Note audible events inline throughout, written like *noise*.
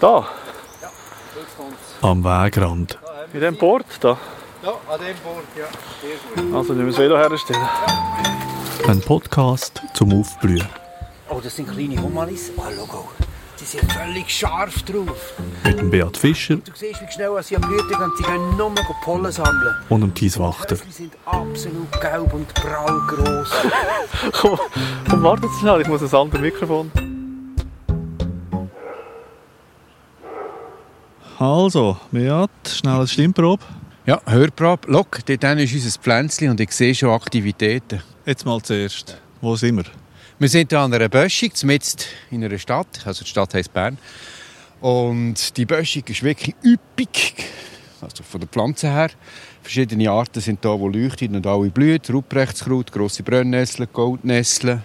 Da, Am Wegrand. in dem Port da. Ja, an dem Bord, ja. Also, wir müssen das Velo herstellen. Ein Podcast zum Aufblühen. Oh, das sind kleine Hummalis. Oh, Logo. Die sind völlig scharf drauf. Mit dem Beat Fischer Du siehst, wie schnell sie am Blüten gehen. Sie gehen nur noch Pollen sammeln. und dem Thies Wachter. Die sind absolut gelb und prall gross. *laughs* Komm, komm warte schnell, ich muss ein anderes Mikrofon. Also, Beat, schnell eine Stimmprobe. Ja, Hörprobe. Look, dort ist unser Pflänzchen und ich sehe schon Aktivitäten. Jetzt mal zuerst. Wo sind wir? Wir sind hier an einer Böschung, mitten in einer Stadt. Also die Stadt heisst Bern. Und die Böschung ist wirklich üppig. Also von der Pflanze her. Verschiedene Arten sind da, die leuchten und alle blühen. Ruprechtskraut, grosse Brennnessel, Goldnessel.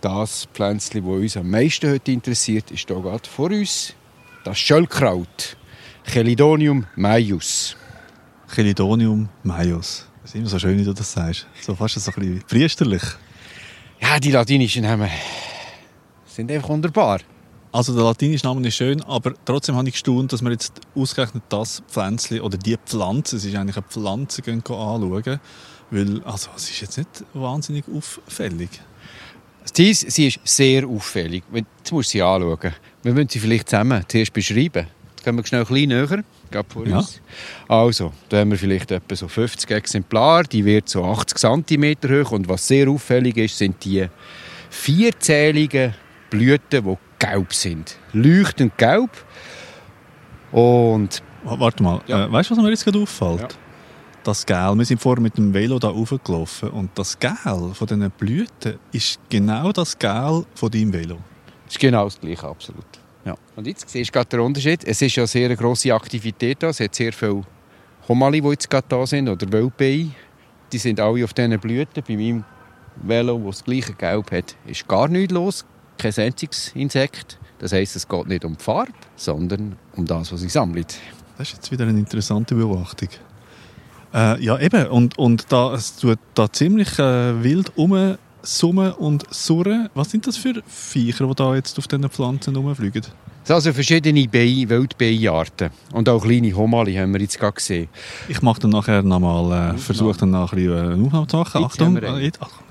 Das Pflänzchen, das uns am meisten heute interessiert, ist hier gerade vor uns. Das Schöllkraut. Chelidonium maius. Chelidonium maius. Das ist immer so schön, wie du das sagst. So fast so ein bisschen priesterlich. Ja, die latinischen Namen sind einfach wunderbar. Also der latinische Name ist schön, aber trotzdem habe ich gestaunt, dass wir jetzt ausgerechnet das Pflänzchen oder die Pflanze, es ist eigentlich eine Pflanze, gehen anschauen. Weil, also, es ist jetzt nicht wahnsinnig auffällig. Dies, sie ist sehr auffällig. Jetzt musst du sie anschauen. Wir müssen sie vielleicht zusammen zuerst beschreiben. Gehen wir schnell ein bisschen näher. Ja. Also, da haben wir vielleicht etwa so 50 Exemplare. Die wird so 80 cm hoch. Und was sehr auffällig ist, sind die vierzähligen Blüten, die gelb sind. Leuchtend gelb. Und Warte mal, Ja. äh, weißt du, was mir jetzt gerade auffällt? Ja. Das Gel, wir sind vorher mit dem Velo da raufgelaufen und das Gel von diesen Blüten ist genau das Gel von deinem Velo. es ist genau das Gleiche, absolut. Ja. Und jetzt siehst du gerade den Unterschied. Es ist ja sehr eine grosse Aktivität da. Es hat sehr viele Homali, die jetzt gerade da sind, oder Wildbienen. Die sind alle auf diesen Blüten. Bei meinem Velo, das das gleiche Gelb hat, ist gar nichts los. Kein einziges Insekt. Das heisst, es geht nicht um die Farbe, sondern um das, was sie sammelt. Das ist jetzt wieder eine interessante Beobachtung. Äh, ja, eben. Und, und da, es tut da ziemlich äh, wild umsummen und surren. Was sind das für Viecher, die da jetzt auf diesen Pflanzen rumfliegen? Es sind also verschiedene Bienen, Wildbienenarten. Und auch kleine Homali haben wir jetzt gerade gesehen. Ich mache dann nachher nochmal, äh, versuche dann nachher äh, eine Aufnahme zu machen. Jetzt Achtung. äh, jetzt- Achtung.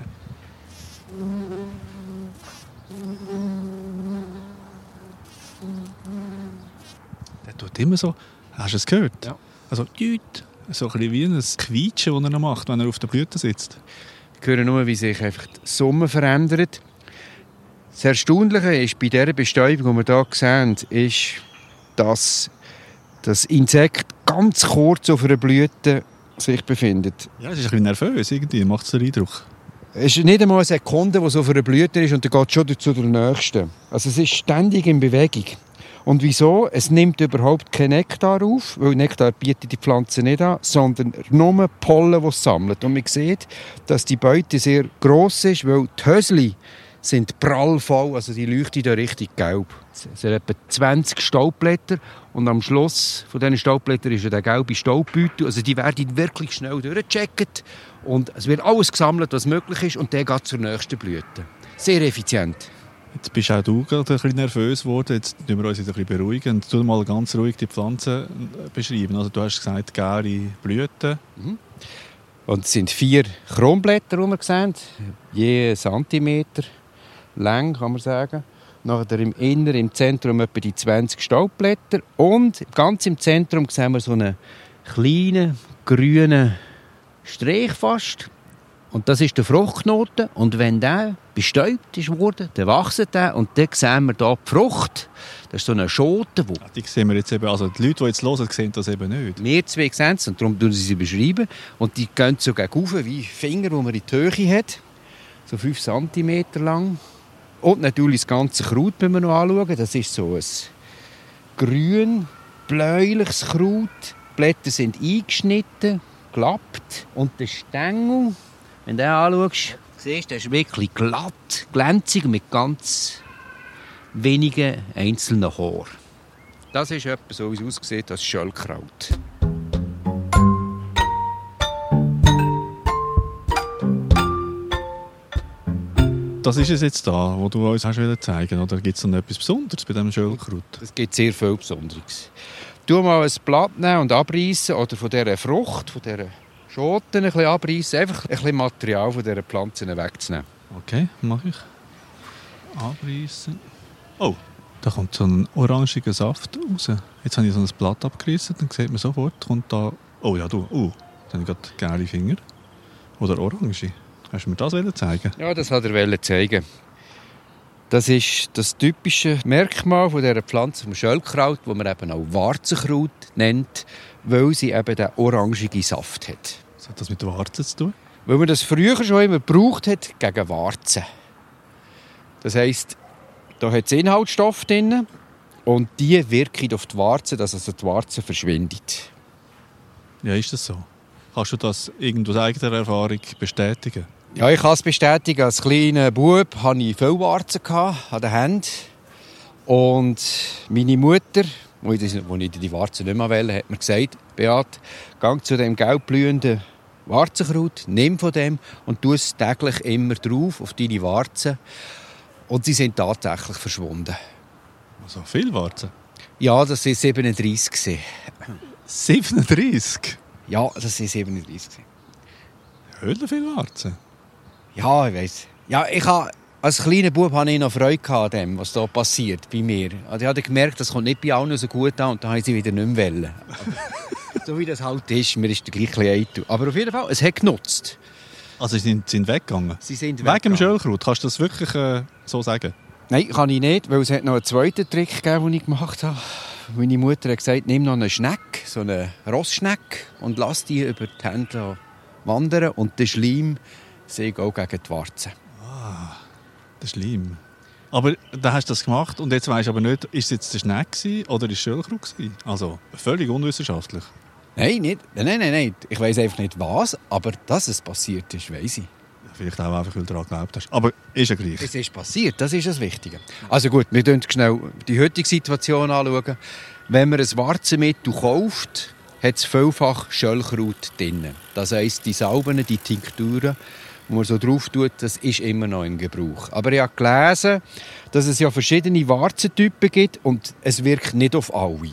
Der tut immer so. Hast du es gehört? Ja. Also, düt. So ein bisschen wie ein Quietschen, das er macht, wenn er auf der Blüte sitzt. Höre nur, wie sich einfach die Summe verändert. Das Erstaunliche ist bei dieser Bestäubung, die wir hier sehen, ist, dass das Insekt ganz kurz auf einer Blüte sich befindet. Ja, es ist ein bisschen nervös irgendwie, macht es den Eindruck. Es ist nicht einmal eine Sekunde, wo es auf einer Blüte ist und dann geht es schon zu der nächsten. Also es ist ständig in Bewegung. Und wieso? Es nimmt überhaupt keinen Nektar auf, weil Nektar bietet die Pflanze nicht an, sondern nur Pollen, die es sammelt. Und man sieht, dass die Beute sehr gross ist, weil die Hösli sind prallvoll, also die leuchten da richtig gelb. Es sind etwa 20 Staubblätter und am Schluss von diesen Staubblättern ist ja der gelbe Staubbeutel. Also die werden wirklich schnell durchgecheckt und es wird alles gesammelt, was möglich ist und dann geht zur nächsten Blüte. Sehr effizient. Jetzt bist auch du gerade ein bisschen nervös geworden. Jetzt müssen wir uns ein bisschen beruhigen. Und tu mal ganz ruhig die Pflanzen äh, beschreiben. Also du hast gesagt, gäre Blüten. Und es sind vier Kronblätter, die wir sehen, je Zentimeter lang, kann man sagen. Nachher im Inneren, im Zentrum etwa die 20 Staubblätter und ganz im Zentrum sehen wir so einen kleinen grünen Strich fast. Und das ist der Fruchtknoten. Und wenn der bestäubt ist worden, dann wächst der und dann sehen wir hier die Frucht. Das ist so eine Schote, die Ja, die sehen wir jetzt eben. Also die Leute, die jetzt hören, sehen das eben nicht. wir zwei sehen es und darum tun sie sie beschreiben. Und die gehen so gegen rauf, wie Finger, die man in die Höhe hat. So 5 cm lang. Und natürlich das ganze Kraut müssen wir noch anschauen. Das ist so ein grün, bläuliches Kraut. Die Blätter sind eingeschnitten, gelappt. Und der Stängel, wenn du den anschaust, siehst du, der ist wirklich glatt, glänzig mit ganz wenigen einzelnen Haaren. Das ist etwa so, wie es aussieht, als Schöllkraut. das ist es jetzt da, wo du uns hast zeigen Oder gibt es noch etwas Besonderes bei diesem Schölkraut? Es gibt sehr viel Besonderes. Du mal ein Blatt nehmen und abreißen oder von dieser Frucht, von dieser Schoten ein bisschen abreißen, einfach ein bisschen Material von dieser Pflanzen wegzunehmen. Okay, mache ich. Abreißen. Oh, da kommt so ein orangiger Saft raus. Jetzt habe ich so ein Blatt abgerissen, dann sieht man sofort, kommt da... Oh ja, du, oh, dann habe ich gerade gelbe Finger. Oder orange. Hast du mir das wollen zeigen? Ja, das hat er zeigen. Das ist das typische Merkmal von dieser Pflanze, vom Schöllkraut, wo man eben auch Warzenkraut nennt, weil sie eben den orangigen Saft hat. Was hat das mit Warzen zu tun? Weil man das früher schon immer gebraucht hat gegen Warzen. Das heisst, da hat es Inhaltsstoffe drin und die wirken auf die Warze, dass also die Warze verschwindet. Ja, ist das so? Kannst du das aus eigener Erfahrung bestätigen? Ja, ich kann es bestätigen. Als kleiner Bub hatte ich viele Warzen an den Händen. Und meine Mutter, als ich die Warzen nicht mehr wollte, hat mir gesagt, Beat, geh zu dem gelbblühenden Warzenkraut, nimm von dem und tu es täglich immer drauf auf deine Warzen. Und sie sind tatsächlich verschwunden. Also viel Warzen? Ja, das waren 37. 37? Ja, das waren 37. Höhle viel Warzen? Ja, ich weiß. Ja, ich habe, als kleiner Bub hatte ich noch Freude an dem, was da passiert bei mir. Also ich habe gemerkt, das kommt nicht bei allen so gut an und dann habe ich sie wieder nicht mehr wollen. *laughs* so wie das halt ist, mir ist der gleiche Eitel. Aber auf jeden Fall, es hat genutzt. Also sie sind, sind weggegangen? Sie sind Wegen dem weggegangen. Schölkraut, kannst du das wirklich äh, so sagen? Nein, kann ich nicht, weil es hat noch einen zweiten Trick gegeben, den ich gemacht habe. Meine Mutter hat gesagt, nimm noch einen Schneck, so einen Rossschneck, und lass die über die Hände wandern und den Schleim säge auch gegen die Warzen. Der Schleim. Aber dann hast du das gemacht und jetzt weißt du aber nicht, ist es jetzt der Schneck oder ist es Schölkraut? Also völlig unwissenschaftlich. Nein, nicht. Nein, nein, nein. Ich weiß einfach nicht was, aber dass es passiert ist, weiß ich. Vielleicht auch einfach, weil du daran geglaubt hast. Aber ist ja gleich. Es ist passiert, das ist das Wichtige. Also gut, wir schauen schnell die heutige Situation anschauen. Wenn man ein Warzenmittel kauft, hat es vielfach Schöllkraut drin. Das heisst, die Salben, die Tinkturen, die man so drauf tut, das ist immer noch im Gebrauch. Aber ich habe gelesen, dass es ja verschiedene Warzentypen gibt und es wirkt nicht auf alle.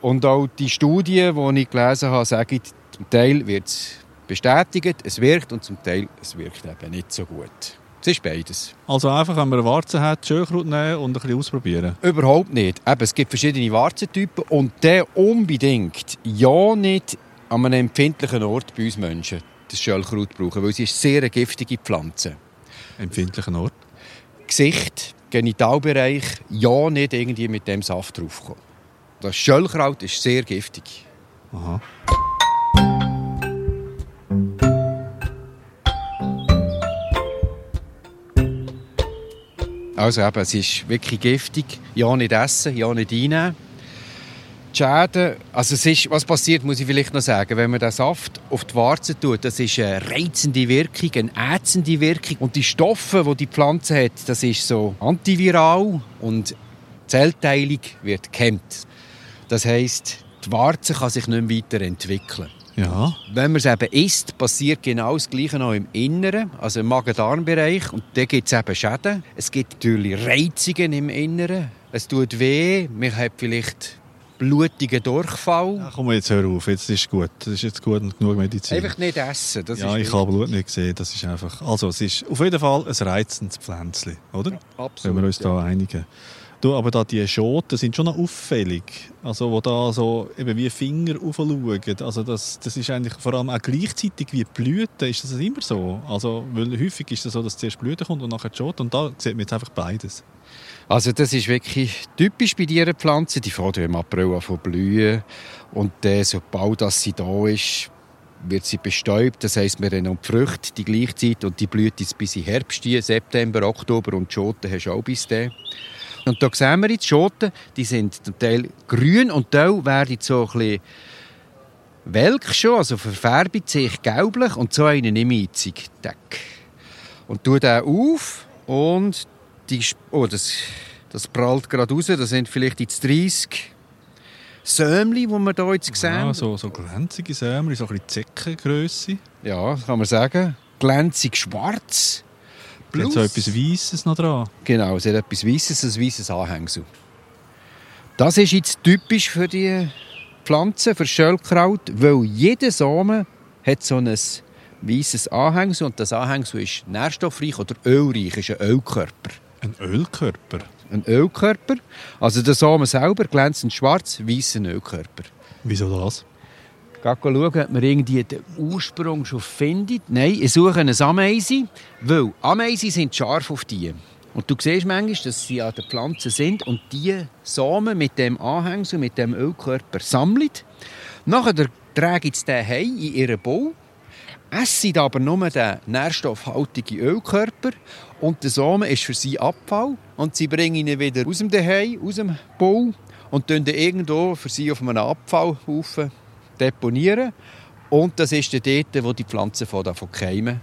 Und auch die Studien, die ich gelesen habe, sagen, zum Teil wird es bestätigt, es wirkt und zum Teil es wirkt eben nicht so gut. Es ist beides. Also einfach, wenn man eine Warze hat, Schölkraut nehmen und ein bisschen ausprobieren. Überhaupt nicht. Eben, es gibt verschiedene Warzentypen und der unbedingt ja nicht an einem empfindlichen Ort bei uns Menschen das Schöllkraut brauchen, weil sie ist sehr eine giftige Pflanze. Empfindlichen Ort. Gesicht, Genitalbereich, ja nicht irgendwie mit dem Saft draufkommen. Das Schöllkraut ist sehr giftig. Aha. Also eben, es ist wirklich giftig. Ja nicht essen, ja nicht einnehmen. Die Schäden, also es ist, was passiert, muss ich vielleicht noch sagen, wenn man den Saft auf die Warze tut, das ist eine reizende Wirkung, eine ätzende Wirkung. Und die Stoffe, die die Pflanze hat, das ist so antiviral und die Zellteilung wird gehemmt. Das heisst, die Warze kann sich nicht mehr weiterentwickeln. Ja. Wenn man es eben isst, passiert genau das Gleiche auch im Inneren, also im Magen-Darm-Bereich. Und da gibt es eben Schäden. Es gibt natürlich Reizungen im Inneren. Es tut weh. Man hat vielleicht blutigen Durchfall. ja. Komm jetzt hör auf, jetzt ist gut. Das ist jetzt gut und genug Medizin. Einfach nicht essen. Ja, ich habe Blut nicht gesehen. Das ist einfach. Also, es ist auf jeden Fall ein reizendes Pflänzchen, oder? absolut. Wenn wir uns da einigen. Du, aber da die Schoten sind schon noch auffällig. Also, wo da so eben wie Finger aufschauen. Also, das, das ist eigentlich vor allem auch gleichzeitig wie Blüten. Ist das immer so? Also, weil häufig ist es so, dass zuerst die Blüte kommt und nachher die Schote. Und da sieht man jetzt einfach beides. Also das ist wirklich typisch bei dieser Pflanze. Die fängt im April an zu blühen. Und dann, sobald das sie da ist, wird sie bestäubt. Das heisst, wir haben die Früchte die gleiche Zeit und die blüht bis in Herbst, September, Oktober und die Schoten hast du auch bis dann. Und da sehen wir jetzt, die Schoten, die sind zum Teil grün und Teil werden so ein bisschen welk schon, also verfärbt sich gelblich und so einen nehme ich. Tack. Und tue den auf und die, oh, das, das prallt gerade raus. Das sind vielleicht jetzt 30 Sämli, die wir hier jetzt sehen. Ja, so, so glänzige Sämli, so ein bisschen Zeckengrösse. Ja, das kann man sagen. Glänzig schwarz. Plus. Hat so etwas Weisses noch dran? Genau, es hat etwas Weisses, ein weißes Anhängsel. Das ist jetzt typisch für die Pflanze, für Schöllkraut, weil jeder Samen hat so ein weißes Anhängsel und das Anhängsel ist nährstoffreich oder ölreich, ist ein Ölkörper. Ein Ölkörper? Ein Ölkörper. Also der Samen selber glänzend schwarz, weißer Ölkörper. Wieso das? Schauen, ob man irgendwie den Ursprung schon findet. Nein, ich suche eine Ameise, weil Ameisen sind scharf auf die. Und du siehst manchmal, dass sie an den Pflanzen sind und die Samen mit dem Anhängsel, mit dem Ölkörper sammeln. Nachher tragen sie den heim in ihren Bau, essen aber nur den nährstoffhaltigen Ölkörper und der Samen ist für sie Abfall und sie bringen ihn wieder aus dem Daheim, aus dem Bau und dann irgendwo für sie auf einem Abfallhaufen deponieren. Und das ist der dort, wo die Pflanzen davon keimen.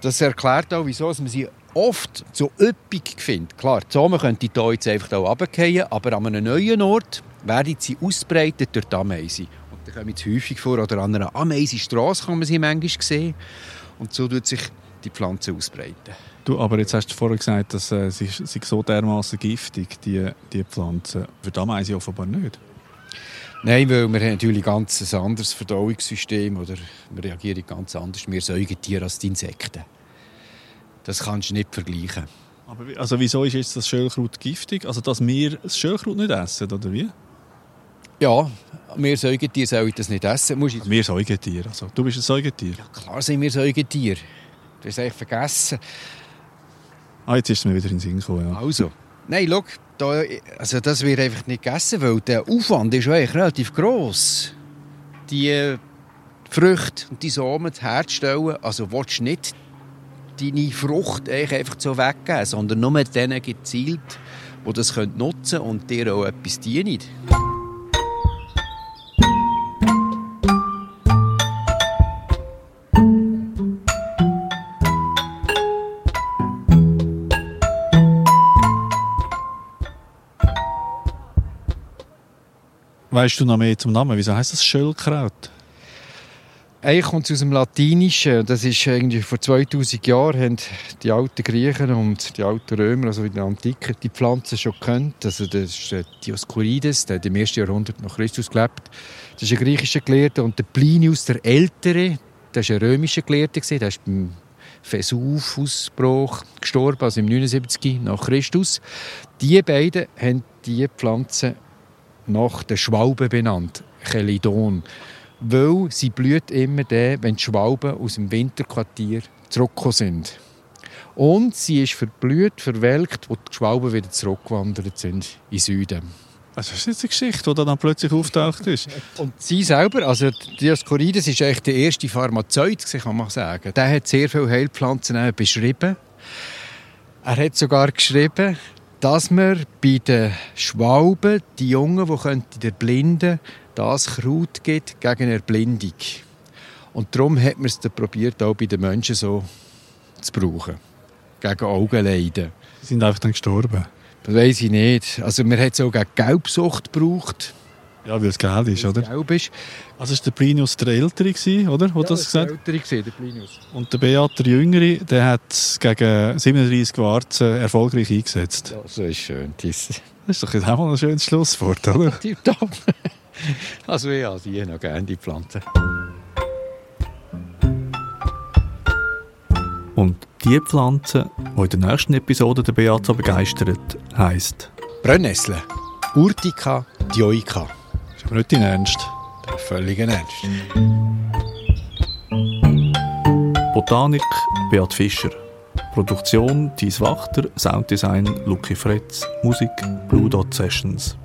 Das erklärt auch, wieso man sie oft so üppig findet. Klar, die Samen könnten hier jetzt einfach auch runterfallen, aber an einem neuen Ort werden sie ausbreitet durch die Ameise. Und da kommen sie häufig vor, oder an einer Ameisenstraße kann man sie manchmal sehen. Und so tut sich die Pflanze ausbreiten. Du, aber jetzt hast du vorher gesagt, dass äh, sie, sie so dermaßen giftig, die, die Pflanzen. Für die Ameise offenbar nicht. Nein, weil wir haben natürlich ganz ein anderes Verdauungssystem oder wir reagieren ganz anders. Wir Säugetiere als die Insekten. Das kannst du nicht vergleichen. Aber also wieso ist jetzt das Schöllkraut giftig? Also dass wir das Schöllkraut nicht essen, oder wie? Ja, wir Säugetiere sollen das nicht essen. Musst wir Säugetiere, also du bist ein Säugetier? Ja, klar sind wir Säugetiere. Du hast es vergessen. Ah, jetzt ist es mir wieder in den Sinn gekommen. Ja. Also, nein, schau, da, also das wird einfach nicht gegessen, weil der Aufwand ist eigentlich relativ gross. Die Früchte und die Samen herzustellen, also willst du nicht deine Frucht einfach so weggeben, sondern nur denen gezielt, die das nutzen können und dir auch etwas dienen. Weißt du noch mehr zum Namen? Wieso heißt das Schöllkraut? Eigentlich kommt es aus dem Latinischen. Das ist irgendwie vor 2000 Jahren haben die alten Griechen und die alten Römer, also in der Antike, die Pflanzen schon gekannt. Also das ist Dioskurides, der hat im ersten Jahrhundert nach Christus gelebt. Das ist ein griechischer Gelehrter und der Plinius der Ältere, der ist ein römischer Gelehrter der ist beim Vesuv-Ausbruch gestorben, also im 79 nach Christus. Die beiden haben die Pflanzen nach der Schwalbe benannt, Chelidon. Weil sie blüht immer dann, wenn die Schwalben aus dem Winterquartier zurückgekommen sind. Und sie ist verblüht, verwelkt, wo die Schwalben wieder zurückgewandert sind in den Süden. Also das ist jetzt eine Geschichte, die dann plötzlich auftaucht ist. *laughs* Und sie selber, also Dioskurides ist eigentlich der erste Pharmazeut, kann man sagen. Der hat sehr viele Heilpflanzen beschrieben. Er hat sogar geschrieben, dass man bei den Schwalben, die Jungen, die der Blinden das Kraut gibt gegen Erblindung. Und darum hat man es dann probiert, auch bei den Menschen so zu brauchen. Gegen Augenleiden. Sie sind einfach dann gestorben? Das weiß ich nicht. Also man hat es auch gegen Gelbsucht gebraucht. Ja, weil es gelb ist, oder? Gelb ist. Also war der Plinius der Ältere, oder? Hat ja, das gesagt? der Ältere, der Plinius. Und der Beat, der Jüngere, der hat gegen 37 Warzen erfolgreich eingesetzt. Ja, so ist schön. Das, das ist doch jetzt auch mal ein schönes Schlusswort, oder? *laughs* Tipptopp. Also ja, die noch gerne, die Pflanzen. Und die Pflanze, die in der nächsten Episode der Beat begeistert, heisst Brennnessel. Urtica dioica. Aber nicht dein Ernst. Völlig Ernst. Botanik Beat Fischer. Produktion Thies Wachter, Sounddesign Lucky Fretz, Musik Blue Dot Sessions.